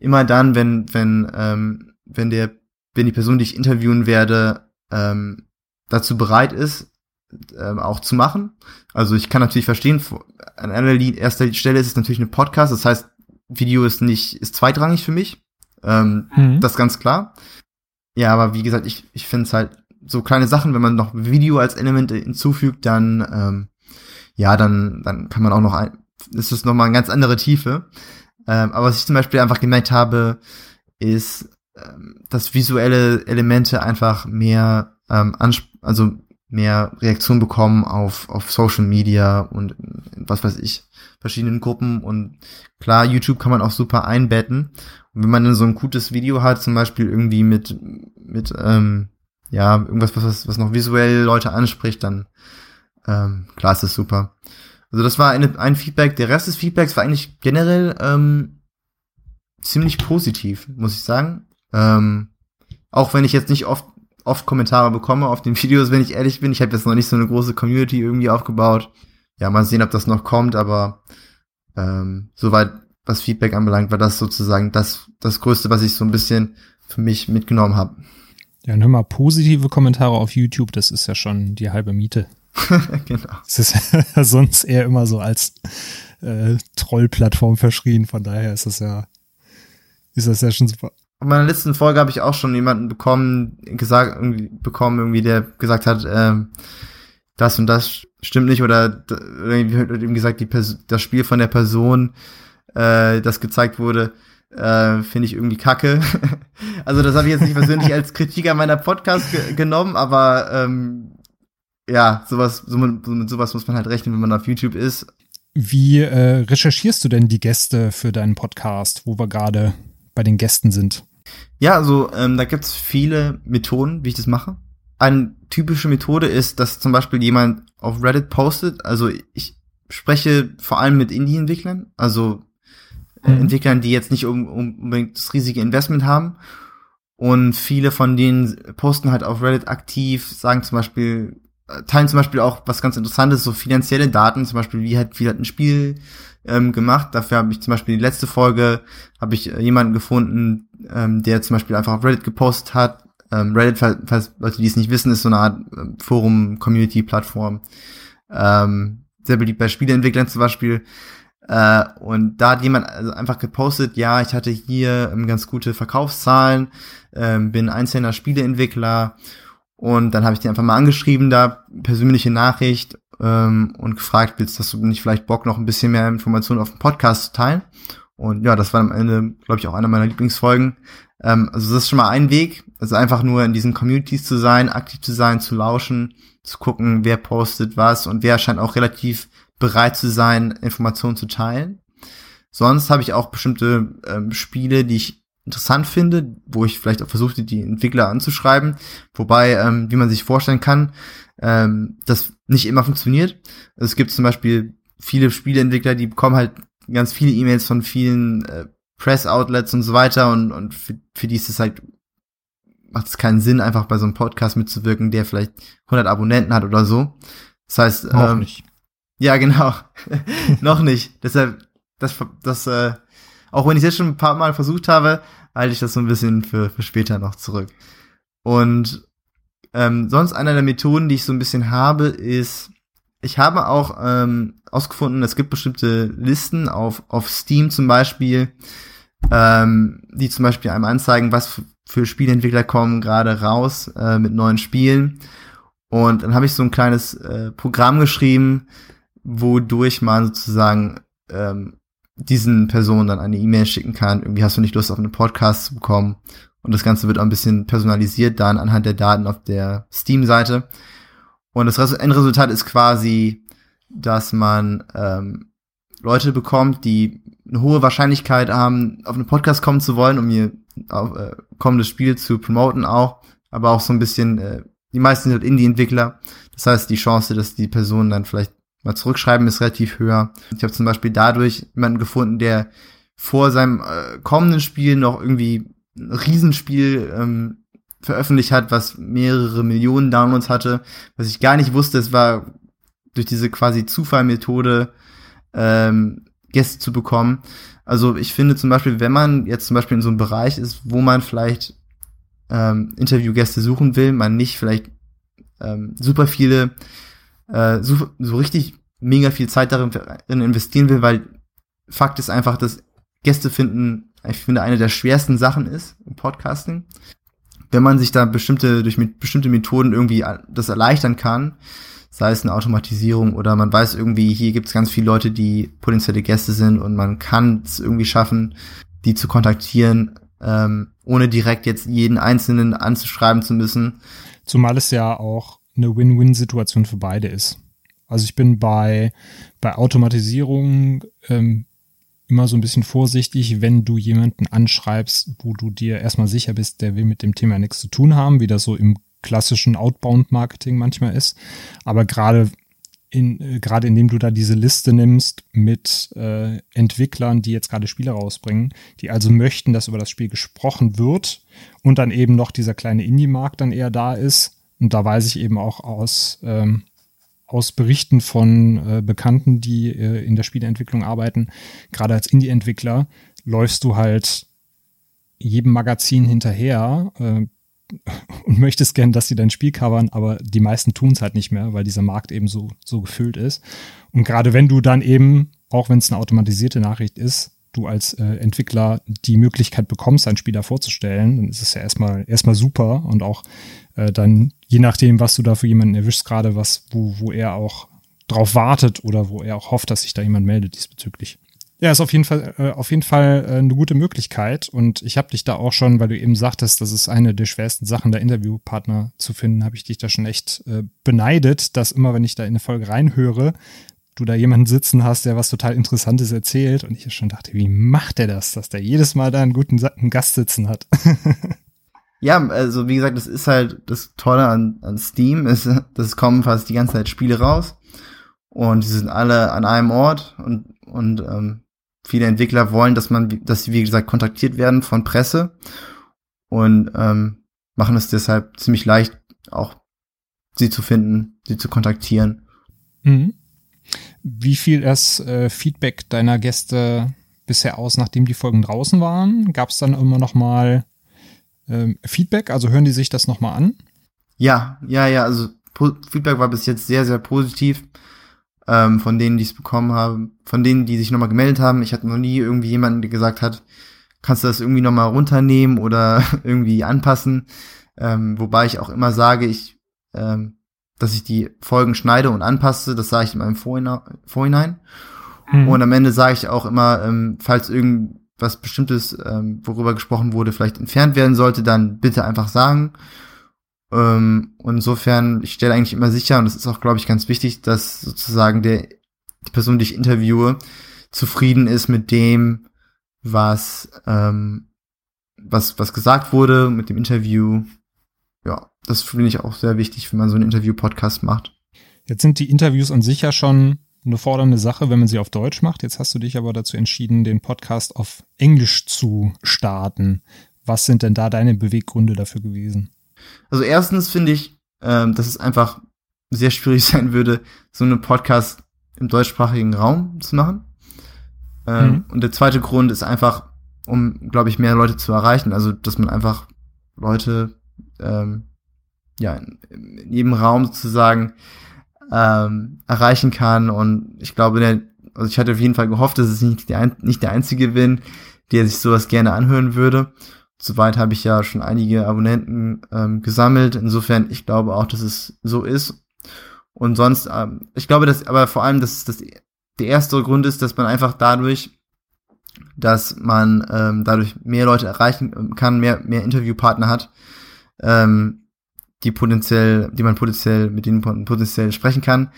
Immer dann, wenn, wenn, ähm, wenn der, wenn die Person, die ich interviewen werde, ähm, dazu bereit ist, ähm, auch zu machen. Also ich kann natürlich verstehen, an erster Stelle ist es natürlich ein Podcast, das heißt, Video ist nicht, ist zweitrangig für mich. Ähm, mhm. Das ist ganz klar. Ja, aber wie gesagt, ich, ich finde es halt so kleine Sachen, wenn man noch Video als Element hinzufügt, dann ähm, ja, dann, dann kann man auch noch ein, ist es nochmal eine ganz andere Tiefe. Ähm, aber was ich zum Beispiel einfach gemerkt habe, ist, ähm, dass visuelle Elemente einfach mehr, ähm, also mehr Reaktion bekommen auf, auf Social Media und was weiß ich, verschiedenen Gruppen. Und klar, YouTube kann man auch super einbetten. Und wenn man dann so ein gutes Video hat, zum Beispiel irgendwie mit, mit, ähm, ja, irgendwas, was, was noch visuell Leute anspricht, dann, ähm, klar ist das super. Also das war eine, ein Feedback. Der Rest des Feedbacks war eigentlich generell ähm, ziemlich positiv, muss ich sagen. Ähm, auch wenn ich jetzt nicht oft oft Kommentare bekomme auf den Videos, wenn ich ehrlich bin. Ich habe jetzt noch nicht so eine große Community irgendwie aufgebaut. Ja, mal sehen, ob das noch kommt, aber ähm, soweit was Feedback anbelangt, war das sozusagen das, das Größte, was ich so ein bisschen für mich mitgenommen habe. Ja, und hör mal, positive Kommentare auf YouTube, das ist ja schon die halbe Miete. genau. Es ist ja sonst eher immer so als äh, Trollplattform verschrien, von daher ist das ja, ist das ja schon super. In meiner letzten Folge habe ich auch schon jemanden bekommen, gesagt, irgendwie bekommen, irgendwie, der gesagt hat, ähm, das und das stimmt nicht oder hat ihm gesagt, die Pers das Spiel von der Person, äh, das gezeigt wurde, äh, finde ich irgendwie kacke. also das habe ich jetzt nicht persönlich als Kritik an meiner Podcast ge genommen, aber ähm, ja, sowas, so mit, so mit sowas muss man halt rechnen, wenn man auf YouTube ist. Wie äh, recherchierst du denn die Gäste für deinen Podcast, wo wir gerade bei den Gästen sind? Ja, also ähm, da gibt's viele Methoden, wie ich das mache. Eine typische Methode ist, dass zum Beispiel jemand auf Reddit postet. Also ich spreche vor allem mit Indie-Entwicklern, also äh, mhm. Entwicklern, die jetzt nicht unbedingt das riesige Investment haben. Und viele von denen posten halt auf Reddit aktiv, sagen zum Beispiel, äh, teilen zum Beispiel auch was ganz Interessantes, so finanzielle Daten, zum Beispiel, wie hat, wie hat ein Spiel ähm, gemacht. Dafür habe ich zum Beispiel die letzte Folge, habe ich äh, jemanden gefunden, ähm, der zum Beispiel einfach auf Reddit gepostet hat. Ähm, Reddit, falls, falls Leute, die es nicht wissen, ist so eine Art ähm, Forum-Community-Plattform. Ähm, sehr beliebt bei Spieleentwicklern zum Beispiel. Äh, und da hat jemand also einfach gepostet, ja, ich hatte hier ähm, ganz gute Verkaufszahlen, ähm, bin einzelner Spieleentwickler und dann habe ich die einfach mal angeschrieben, da persönliche Nachricht ähm, und gefragt, willst hast du nicht vielleicht Bock, noch ein bisschen mehr Informationen auf dem Podcast zu teilen? Und ja, das war am Ende, glaube ich, auch einer meiner Lieblingsfolgen. Ähm, also das ist schon mal ein Weg, also einfach nur in diesen Communities zu sein, aktiv zu sein, zu lauschen, zu gucken, wer postet was und wer scheint auch relativ bereit zu sein, Informationen zu teilen. Sonst habe ich auch bestimmte ähm, Spiele, die ich interessant finde, wo ich vielleicht auch versuchte, die Entwickler anzuschreiben. Wobei, ähm, wie man sich vorstellen kann, ähm, das nicht immer funktioniert. Es gibt zum Beispiel viele Spieleentwickler, die bekommen halt ganz viele E-Mails von vielen äh, Press-Outlets und so weiter und, und für, für die ist es halt, macht es keinen Sinn, einfach bei so einem Podcast mitzuwirken, der vielleicht 100 Abonnenten hat oder so. Das heißt, noch ähm, nicht. Ja, genau. noch nicht. Deshalb, das, das, äh, auch wenn ich es jetzt schon ein paar Mal versucht habe, halte ich das so ein bisschen für, für später noch zurück. Und ähm, sonst einer der Methoden, die ich so ein bisschen habe, ist, ich habe auch ähm, ausgefunden, es gibt bestimmte Listen auf, auf Steam zum Beispiel, ähm, die zum Beispiel einem anzeigen, was für Spieleentwickler kommen gerade raus äh, mit neuen Spielen. Und dann habe ich so ein kleines äh, Programm geschrieben, wodurch man sozusagen ähm, diesen Personen dann eine E-Mail schicken kann. Irgendwie hast du nicht Lust auf einen Podcast zu bekommen und das Ganze wird auch ein bisschen personalisiert dann anhand der Daten auf der Steam-Seite. Und das Endresultat ist quasi, dass man ähm, Leute bekommt, die eine hohe Wahrscheinlichkeit haben, auf einen Podcast kommen zu wollen, um ihr auf, äh, kommendes Spiel zu promoten auch, aber auch so ein bisschen, äh, die meisten sind halt Indie-Entwickler. Das heißt, die Chance, dass die Personen dann vielleicht mal zurückschreiben, ist relativ höher. Ich habe zum Beispiel dadurch jemanden gefunden, der vor seinem äh, kommenden Spiel noch irgendwie ein Riesenspiel ähm, veröffentlicht hat, was mehrere Millionen Downloads hatte, was ich gar nicht wusste. Es war durch diese quasi Zufallmethode ähm, Gäste zu bekommen. Also ich finde zum Beispiel, wenn man jetzt zum Beispiel in so einem Bereich ist, wo man vielleicht ähm, Interviewgäste suchen will, man nicht vielleicht ähm, super viele, äh, so, so richtig mega viel Zeit darin investieren will, weil Fakt ist einfach, dass Gäste finden ich finde, eine der schwersten Sachen ist im Podcasting. Wenn man sich da bestimmte, durch bestimmte Methoden irgendwie das erleichtern kann, sei es eine Automatisierung oder man weiß irgendwie, hier gibt es ganz viele Leute, die potenzielle Gäste sind und man kann es irgendwie schaffen, die zu kontaktieren, ähm, ohne direkt jetzt jeden Einzelnen anzuschreiben zu müssen. Zumal es ja auch eine Win-Win-Situation für beide ist. Also ich bin bei, bei Automatisierung ähm, immer so ein bisschen vorsichtig, wenn du jemanden anschreibst, wo du dir erstmal sicher bist, der will mit dem Thema nichts zu tun haben, wie das so im klassischen Outbound-Marketing manchmal ist. Aber gerade in, äh, gerade indem du da diese Liste nimmst mit äh, Entwicklern, die jetzt gerade Spiele rausbringen, die also möchten, dass über das Spiel gesprochen wird und dann eben noch dieser kleine Indie-Markt dann eher da ist. Und da weiß ich eben auch aus, ähm, aus Berichten von äh, Bekannten, die äh, in der Spieleentwicklung arbeiten, gerade als Indie-Entwickler, läufst du halt jedem Magazin hinterher, äh, und möchtest gern, dass sie dein Spiel covern, aber die meisten tun es halt nicht mehr, weil dieser Markt eben so, so gefüllt ist. Und gerade wenn du dann eben, auch wenn es eine automatisierte Nachricht ist, du als äh, Entwickler die Möglichkeit bekommst, einen Spieler vorzustellen, dann ist es ja erstmal erstmal super und auch äh, dann je nachdem, was du da für jemanden erwischst, gerade was, wo, wo er auch drauf wartet oder wo er auch hofft, dass sich da jemand meldet diesbezüglich. Ja, ist auf jeden Fall äh, auf jeden Fall äh, eine gute Möglichkeit und ich habe dich da auch schon, weil du eben sagtest, das ist eine der schwersten Sachen, da Interviewpartner zu finden, habe ich dich da schon echt äh, beneidet, dass immer, wenn ich da in eine Folge reinhöre, du da jemanden sitzen hast, der was total Interessantes erzählt und ich schon dachte, wie macht der das, dass der jedes Mal da einen guten Gast sitzen hat? ja, also wie gesagt, das ist halt das Tolle an, an Steam, ist, das kommen fast die ganze Zeit Spiele raus und die sind alle an einem Ort und und ähm, viele Entwickler wollen, dass man, dass sie, wie gesagt, kontaktiert werden von Presse und ähm, machen es deshalb ziemlich leicht, auch sie zu finden, sie zu kontaktieren. Mhm. Wie fiel das äh, Feedback deiner Gäste bisher aus, nachdem die Folgen draußen waren? Gab es dann immer noch mal ähm, Feedback? Also hören die sich das noch mal an? Ja, ja, ja. Also Feedback war bis jetzt sehr, sehr positiv ähm, von denen, die es bekommen haben, von denen, die sich nochmal gemeldet haben. Ich hatte noch nie irgendwie jemanden, der gesagt hat, kannst du das irgendwie nochmal runternehmen oder irgendwie anpassen. Ähm, wobei ich auch immer sage, ich, ähm, dass ich die Folgen schneide und anpasse, das sage ich in meinem Vorhinein. Mhm. Und am Ende sage ich auch immer, ähm, falls irgendwas Bestimmtes, ähm, worüber gesprochen wurde, vielleicht entfernt werden sollte, dann bitte einfach sagen. Ähm, und insofern, ich stelle eigentlich immer sicher, und das ist auch, glaube ich, ganz wichtig, dass sozusagen der, die Person, die ich interviewe, zufrieden ist mit dem, was, ähm, was, was gesagt wurde, mit dem Interview. Ja, das finde ich auch sehr wichtig, wenn man so einen Interview-Podcast macht. Jetzt sind die Interviews an sich ja schon eine fordernde Sache, wenn man sie auf Deutsch macht. Jetzt hast du dich aber dazu entschieden, den Podcast auf Englisch zu starten. Was sind denn da deine Beweggründe dafür gewesen? Also erstens finde ich, ähm, dass es einfach sehr schwierig sein würde, so einen Podcast im deutschsprachigen Raum zu machen. Ähm, mhm. Und der zweite Grund ist einfach, um, glaube ich, mehr Leute zu erreichen. Also, dass man einfach Leute ähm, ja in, in jedem Raum sozusagen ähm, erreichen kann. Und ich glaube, der, also ich hatte auf jeden Fall gehofft, dass es nicht der, nicht der einzige bin, der sich sowas gerne anhören würde. Soweit habe ich ja schon einige Abonnenten ähm, gesammelt. Insofern, ich glaube auch, dass es so ist. Und sonst, ähm, ich glaube, dass, aber vor allem, dass das der erste Grund ist, dass man einfach dadurch, dass man ähm, dadurch mehr Leute erreichen kann, mehr, mehr Interviewpartner hat, ähm, die potenziell, die man potenziell, mit denen potenziell sprechen kann,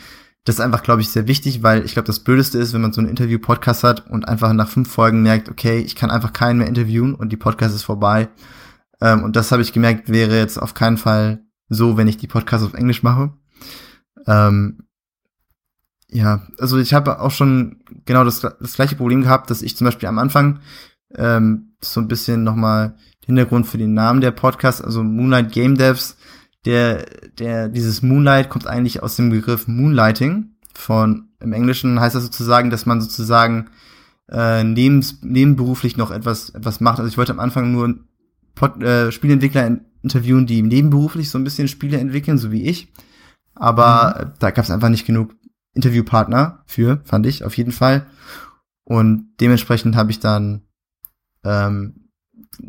das ist einfach, glaube ich, sehr wichtig, weil ich glaube, das Blödeste ist, wenn man so einen Interview-Podcast hat und einfach nach fünf Folgen merkt, okay, ich kann einfach keinen mehr interviewen und die Podcast ist vorbei. Ähm, und das habe ich gemerkt, wäre jetzt auf keinen Fall so, wenn ich die Podcasts auf Englisch mache. Ähm, ja, also ich habe auch schon genau das, das gleiche Problem gehabt, dass ich zum Beispiel am Anfang ähm, so ein bisschen nochmal Hintergrund für den Namen der Podcast, also Moonlight Game Devs, der, der, dieses Moonlight kommt eigentlich aus dem Begriff Moonlighting. Von, im Englischen heißt das sozusagen, dass man sozusagen äh, nebens, nebenberuflich noch etwas, etwas macht. Also ich wollte am Anfang nur Pod, äh, Spieleentwickler interviewen, die nebenberuflich so ein bisschen Spiele entwickeln, so wie ich. Aber mhm. da gab es einfach nicht genug Interviewpartner für, fand ich auf jeden Fall. Und dementsprechend habe ich dann ähm,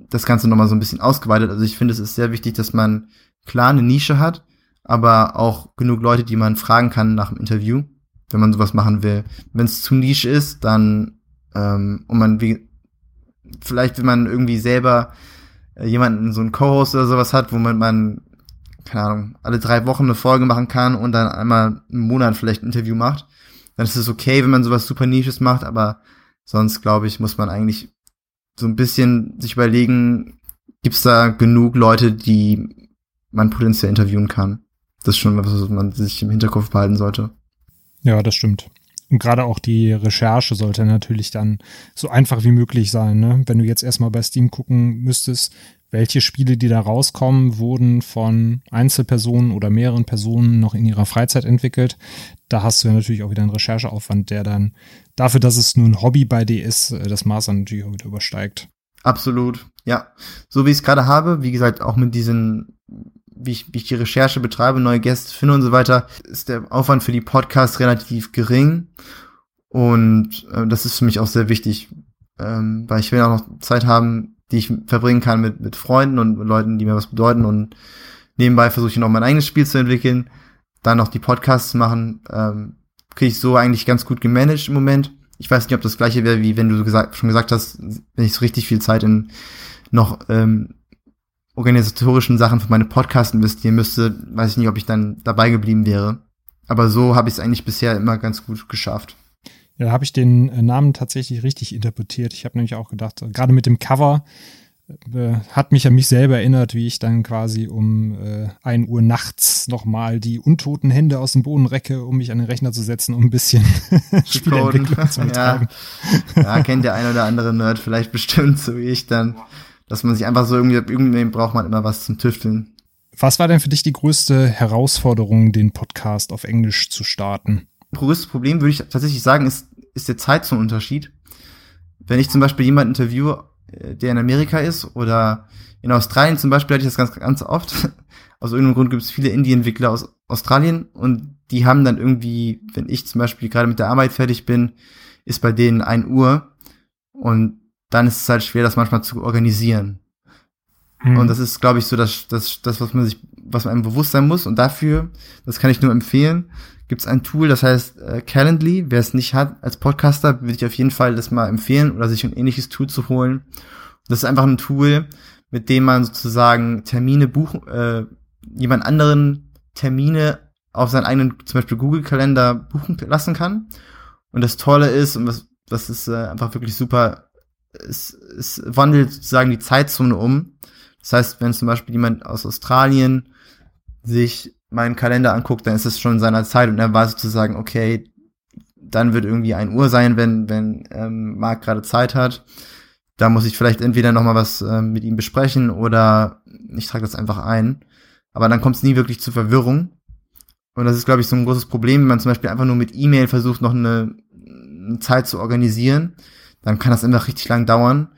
das Ganze nochmal so ein bisschen ausgeweitet. Also ich finde, es ist sehr wichtig, dass man klar eine Nische hat, aber auch genug Leute, die man fragen kann nach dem Interview, wenn man sowas machen will. Wenn es zu Nische ist, dann ähm, und man wie vielleicht, wenn man irgendwie selber äh, jemanden so einen Co-Host oder sowas hat, wo man, man keine Ahnung, alle drei Wochen eine Folge machen kann und dann einmal im Monat vielleicht ein Interview macht, dann ist es okay, wenn man sowas super Nisches macht, aber sonst glaube ich, muss man eigentlich so ein bisschen sich überlegen, gibt's da genug Leute, die man potenziell interviewen kann. Das ist schon was, was man sich im Hinterkopf behalten sollte. Ja, das stimmt. Und gerade auch die Recherche sollte natürlich dann so einfach wie möglich sein. Ne? Wenn du jetzt erstmal bei Steam gucken müsstest, welche Spiele, die da rauskommen, wurden von Einzelpersonen oder mehreren Personen noch in ihrer Freizeit entwickelt. Da hast du ja natürlich auch wieder einen Rechercheaufwand, der dann dafür, dass es nur ein Hobby bei dir ist, äh, das Maß dann natürlich auch wieder übersteigt. Absolut, ja. So wie ich es gerade habe, wie gesagt, auch mit diesen, wie ich, wie ich die Recherche betreibe, neue Gäste finde und so weiter, ist der Aufwand für die Podcasts relativ gering. Und äh, das ist für mich auch sehr wichtig, ähm, weil ich will auch noch Zeit haben, die ich verbringen kann mit, mit Freunden und Leuten, die mir was bedeuten. Und nebenbei versuche ich noch mein eigenes Spiel zu entwickeln, dann noch die Podcasts machen. Ähm, Kriege ich so eigentlich ganz gut gemanagt im Moment. Ich weiß nicht, ob das gleiche wäre, wie wenn du gesagt, schon gesagt hast, wenn ich so richtig viel Zeit in noch ähm, organisatorischen Sachen für meine Podcasts investieren müsste, weiß ich nicht, ob ich dann dabei geblieben wäre. Aber so habe ich es eigentlich bisher immer ganz gut geschafft. Ja, da habe ich den äh, Namen tatsächlich richtig interpretiert. Ich habe nämlich auch gedacht, äh, gerade mit dem Cover äh, hat mich an mich selber erinnert, wie ich dann quasi um äh, 1 Uhr nachts nochmal die untoten Hände aus dem Boden recke, um mich an den Rechner zu setzen, um ein bisschen Spielentwicklung zu betreiben. Ja. ja, kennt der ein oder andere Nerd vielleicht bestimmt, so wie ich dann, dass man sich einfach so irgendwie, irgendwie braucht man immer was zum Tüfteln. Was war denn für dich die größte Herausforderung, den Podcast auf Englisch zu starten? größtes Problem, würde ich tatsächlich sagen, ist, ist der Zeitzonenunterschied. Wenn ich zum Beispiel jemanden interviewe, äh, der in Amerika ist oder in Australien zum Beispiel, hatte ich das ganz, ganz oft. Aus irgendeinem Grund gibt es viele Indie-Entwickler aus Australien und die haben dann irgendwie, wenn ich zum Beispiel gerade mit der Arbeit fertig bin, ist bei denen ein Uhr und dann ist es halt schwer, das manchmal zu organisieren. Mhm. Und das ist, glaube ich, so das, das, das, was man sich, was man einem bewusst sein muss. Und dafür, das kann ich nur empfehlen, gibt es ein Tool, das heißt äh, Calendly. Wer es nicht hat als Podcaster, würde ich auf jeden Fall das mal empfehlen oder sich ein ähnliches Tool zu holen. Das ist einfach ein Tool, mit dem man sozusagen Termine buchen, äh, jemand anderen Termine auf seinen eigenen, zum Beispiel Google-Kalender buchen lassen kann. Und das Tolle ist, und was, das ist äh, einfach wirklich super, es, es wandelt sozusagen die Zeitzone um. Das heißt, wenn zum Beispiel jemand aus Australien sich meinen Kalender anguckt, dann ist es schon seiner Zeit und er weiß sozusagen, okay, dann wird irgendwie ein Uhr sein, wenn, wenn ähm, Marc gerade Zeit hat. Da muss ich vielleicht entweder noch mal was ähm, mit ihm besprechen oder ich trage das einfach ein. Aber dann kommt es nie wirklich zur Verwirrung. Und das ist, glaube ich, so ein großes Problem, wenn man zum Beispiel einfach nur mit E-Mail versucht, noch eine, eine Zeit zu organisieren, dann kann das einfach richtig lang dauern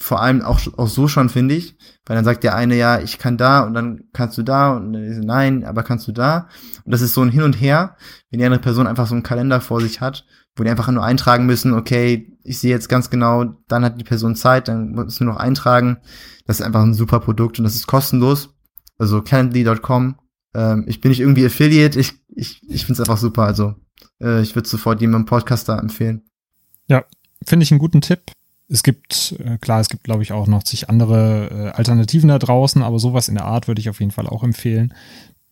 vor allem auch, auch so schon, finde ich, weil dann sagt der eine, ja, ich kann da und dann kannst du da und dann nein, aber kannst du da. Und das ist so ein Hin und Her, wenn die andere Person einfach so einen Kalender vor sich hat, wo die einfach nur eintragen müssen, okay, ich sehe jetzt ganz genau, dann hat die Person Zeit, dann muss nur noch eintragen. Das ist einfach ein super Produkt und das ist kostenlos. Also calendly.com. Ähm, ich bin nicht irgendwie Affiliate, ich, ich, ich finde es einfach super. Also äh, ich würde sofort jemandem Podcaster empfehlen. Ja, finde ich einen guten Tipp es gibt, äh, klar, es gibt, glaube ich, auch noch zig andere äh, Alternativen da draußen, aber sowas in der Art würde ich auf jeden Fall auch empfehlen.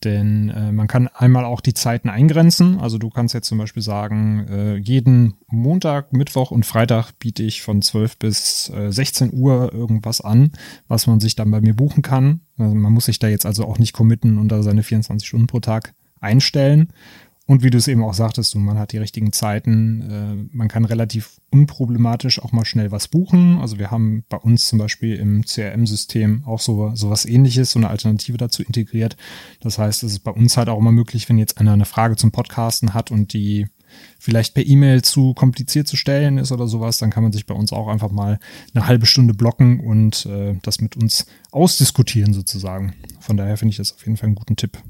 Denn äh, man kann einmal auch die Zeiten eingrenzen. Also du kannst jetzt zum Beispiel sagen, äh, jeden Montag, Mittwoch und Freitag biete ich von 12 bis äh, 16 Uhr irgendwas an, was man sich dann bei mir buchen kann. Also man muss sich da jetzt also auch nicht committen und da seine 24 Stunden pro Tag einstellen. Und wie du es eben auch sagtest, man hat die richtigen Zeiten, äh, man kann relativ unproblematisch auch mal schnell was buchen. Also wir haben bei uns zum Beispiel im CRM-System auch so, so was ähnliches, so eine Alternative dazu integriert. Das heißt, es ist bei uns halt auch immer möglich, wenn jetzt einer eine Frage zum Podcasten hat und die vielleicht per E-Mail zu kompliziert zu stellen ist oder sowas, dann kann man sich bei uns auch einfach mal eine halbe Stunde blocken und äh, das mit uns ausdiskutieren sozusagen. Von daher finde ich das auf jeden Fall einen guten Tipp.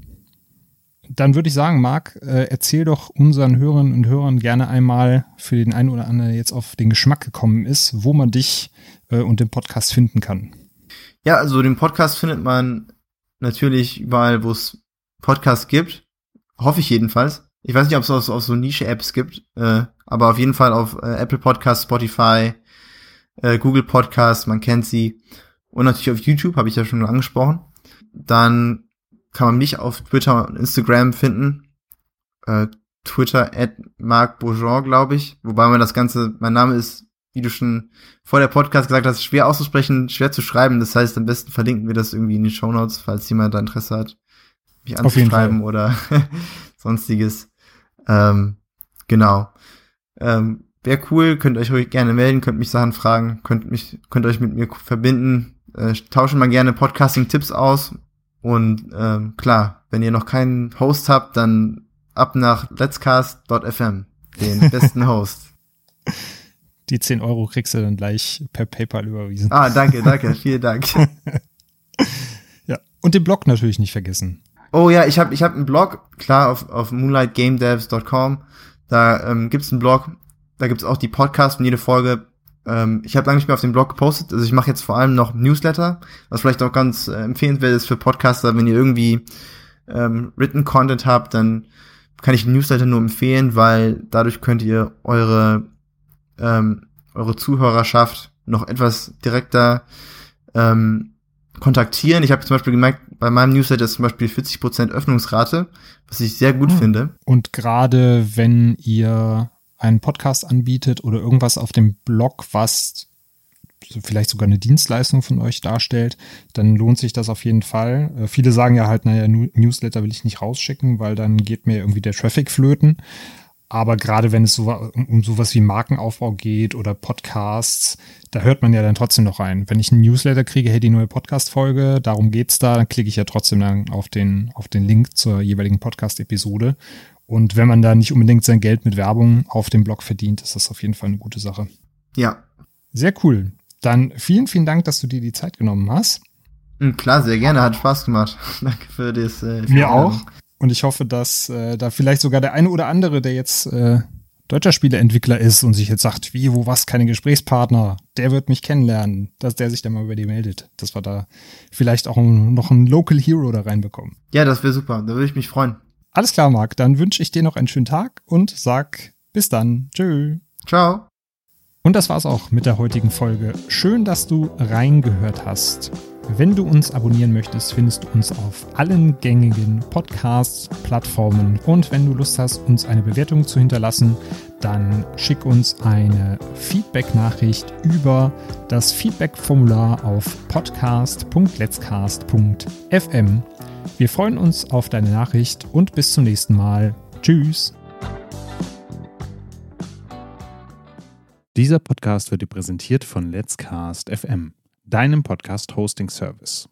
Dann würde ich sagen, Marc, äh, erzähl doch unseren Hörerinnen und Hörern gerne einmal für den einen oder anderen jetzt auf den Geschmack gekommen ist, wo man dich äh, und den Podcast finden kann. Ja, also den Podcast findet man natürlich überall, wo es Podcasts gibt. Hoffe ich jedenfalls. Ich weiß nicht, ob es auch, auch so Nische-Apps gibt, äh, aber auf jeden Fall auf äh, Apple Podcasts, Spotify, äh, Google Podcasts, man kennt sie. Und natürlich auf YouTube, habe ich ja schon angesprochen. Dann kann man mich auf Twitter und Instagram finden. Äh, Twitter at Marc Bourgeon, glaube ich. Wobei man das Ganze, mein Name ist, wie du schon vor der Podcast gesagt hast, schwer auszusprechen, schwer zu schreiben. Das heißt, am besten verlinken wir das irgendwie in die Show Notes, falls jemand da Interesse hat, mich anzuschreiben oder sonstiges. Ähm, Genau. Ähm, Wäre cool, könnt euch ruhig gerne melden, könnt mich Sachen fragen, könnt mich, könnt euch mit mir verbinden. Äh, tauschen mal gerne Podcasting-Tipps aus. Und ähm, klar, wenn ihr noch keinen Host habt, dann ab nach letscast.fm, den besten Host. Die 10 Euro kriegst du dann gleich per PayPal überwiesen. Ah, danke, danke, vielen Dank. ja, und den Blog natürlich nicht vergessen. Oh ja, ich habe ich hab einen Blog, klar, auf, auf moonlightgamedevs.com. Da ähm, gibt's einen Blog, da gibt's auch die Podcasts und jede Folge. Ähm, ich habe lange nicht mehr auf dem Blog gepostet, also ich mache jetzt vor allem noch Newsletter, was vielleicht auch ganz äh, empfehlenswert ist für Podcaster, wenn ihr irgendwie ähm, Written Content habt, dann kann ich Newsletter nur empfehlen, weil dadurch könnt ihr eure ähm, eure Zuhörerschaft noch etwas direkter ähm, kontaktieren. Ich habe zum Beispiel gemerkt, bei meinem Newsletter ist zum Beispiel 40% Öffnungsrate, was ich sehr gut hm. finde. Und gerade wenn ihr einen Podcast anbietet oder irgendwas auf dem Blog, was vielleicht sogar eine Dienstleistung von euch darstellt, dann lohnt sich das auf jeden Fall. Äh, viele sagen ja halt, naja, Newsletter will ich nicht rausschicken, weil dann geht mir irgendwie der Traffic flöten. Aber gerade wenn es so, um sowas wie Markenaufbau geht oder Podcasts, da hört man ja dann trotzdem noch rein. Wenn ich einen Newsletter kriege, hey, die neue Podcast-Folge, darum geht's da, dann klicke ich ja trotzdem dann auf den, auf den Link zur jeweiligen Podcast-Episode. Und wenn man da nicht unbedingt sein Geld mit Werbung auf dem Blog verdient, ist das auf jeden Fall eine gute Sache. Ja. Sehr cool. Dann vielen, vielen Dank, dass du dir die Zeit genommen hast. Hm, klar, sehr gerne. Hat Spaß gemacht. Danke für das. Äh, Mir auch. Und ich hoffe, dass äh, da vielleicht sogar der eine oder andere, der jetzt äh, deutscher Spieleentwickler ist und sich jetzt sagt, wie, wo, was, keine Gesprächspartner, der wird mich kennenlernen, dass der sich dann mal über die meldet. Dass wir da vielleicht auch noch einen Local Hero da reinbekommen. Ja, das wäre super. Da würde ich mich freuen. Alles klar, Marc. Dann wünsche ich dir noch einen schönen Tag und sag bis dann. Tschö. Ciao. Und das war's auch mit der heutigen Folge. Schön, dass du reingehört hast. Wenn du uns abonnieren möchtest, findest du uns auf allen gängigen Podcasts, Plattformen. Und wenn du Lust hast, uns eine Bewertung zu hinterlassen, dann schick uns eine Feedback-Nachricht über das Feedback-Formular auf podcast.letzcast.fm. Wir freuen uns auf deine Nachricht und bis zum nächsten Mal. Tschüss. Dieser Podcast wird dir präsentiert von Let's Cast FM deinem Podcast-Hosting-Service.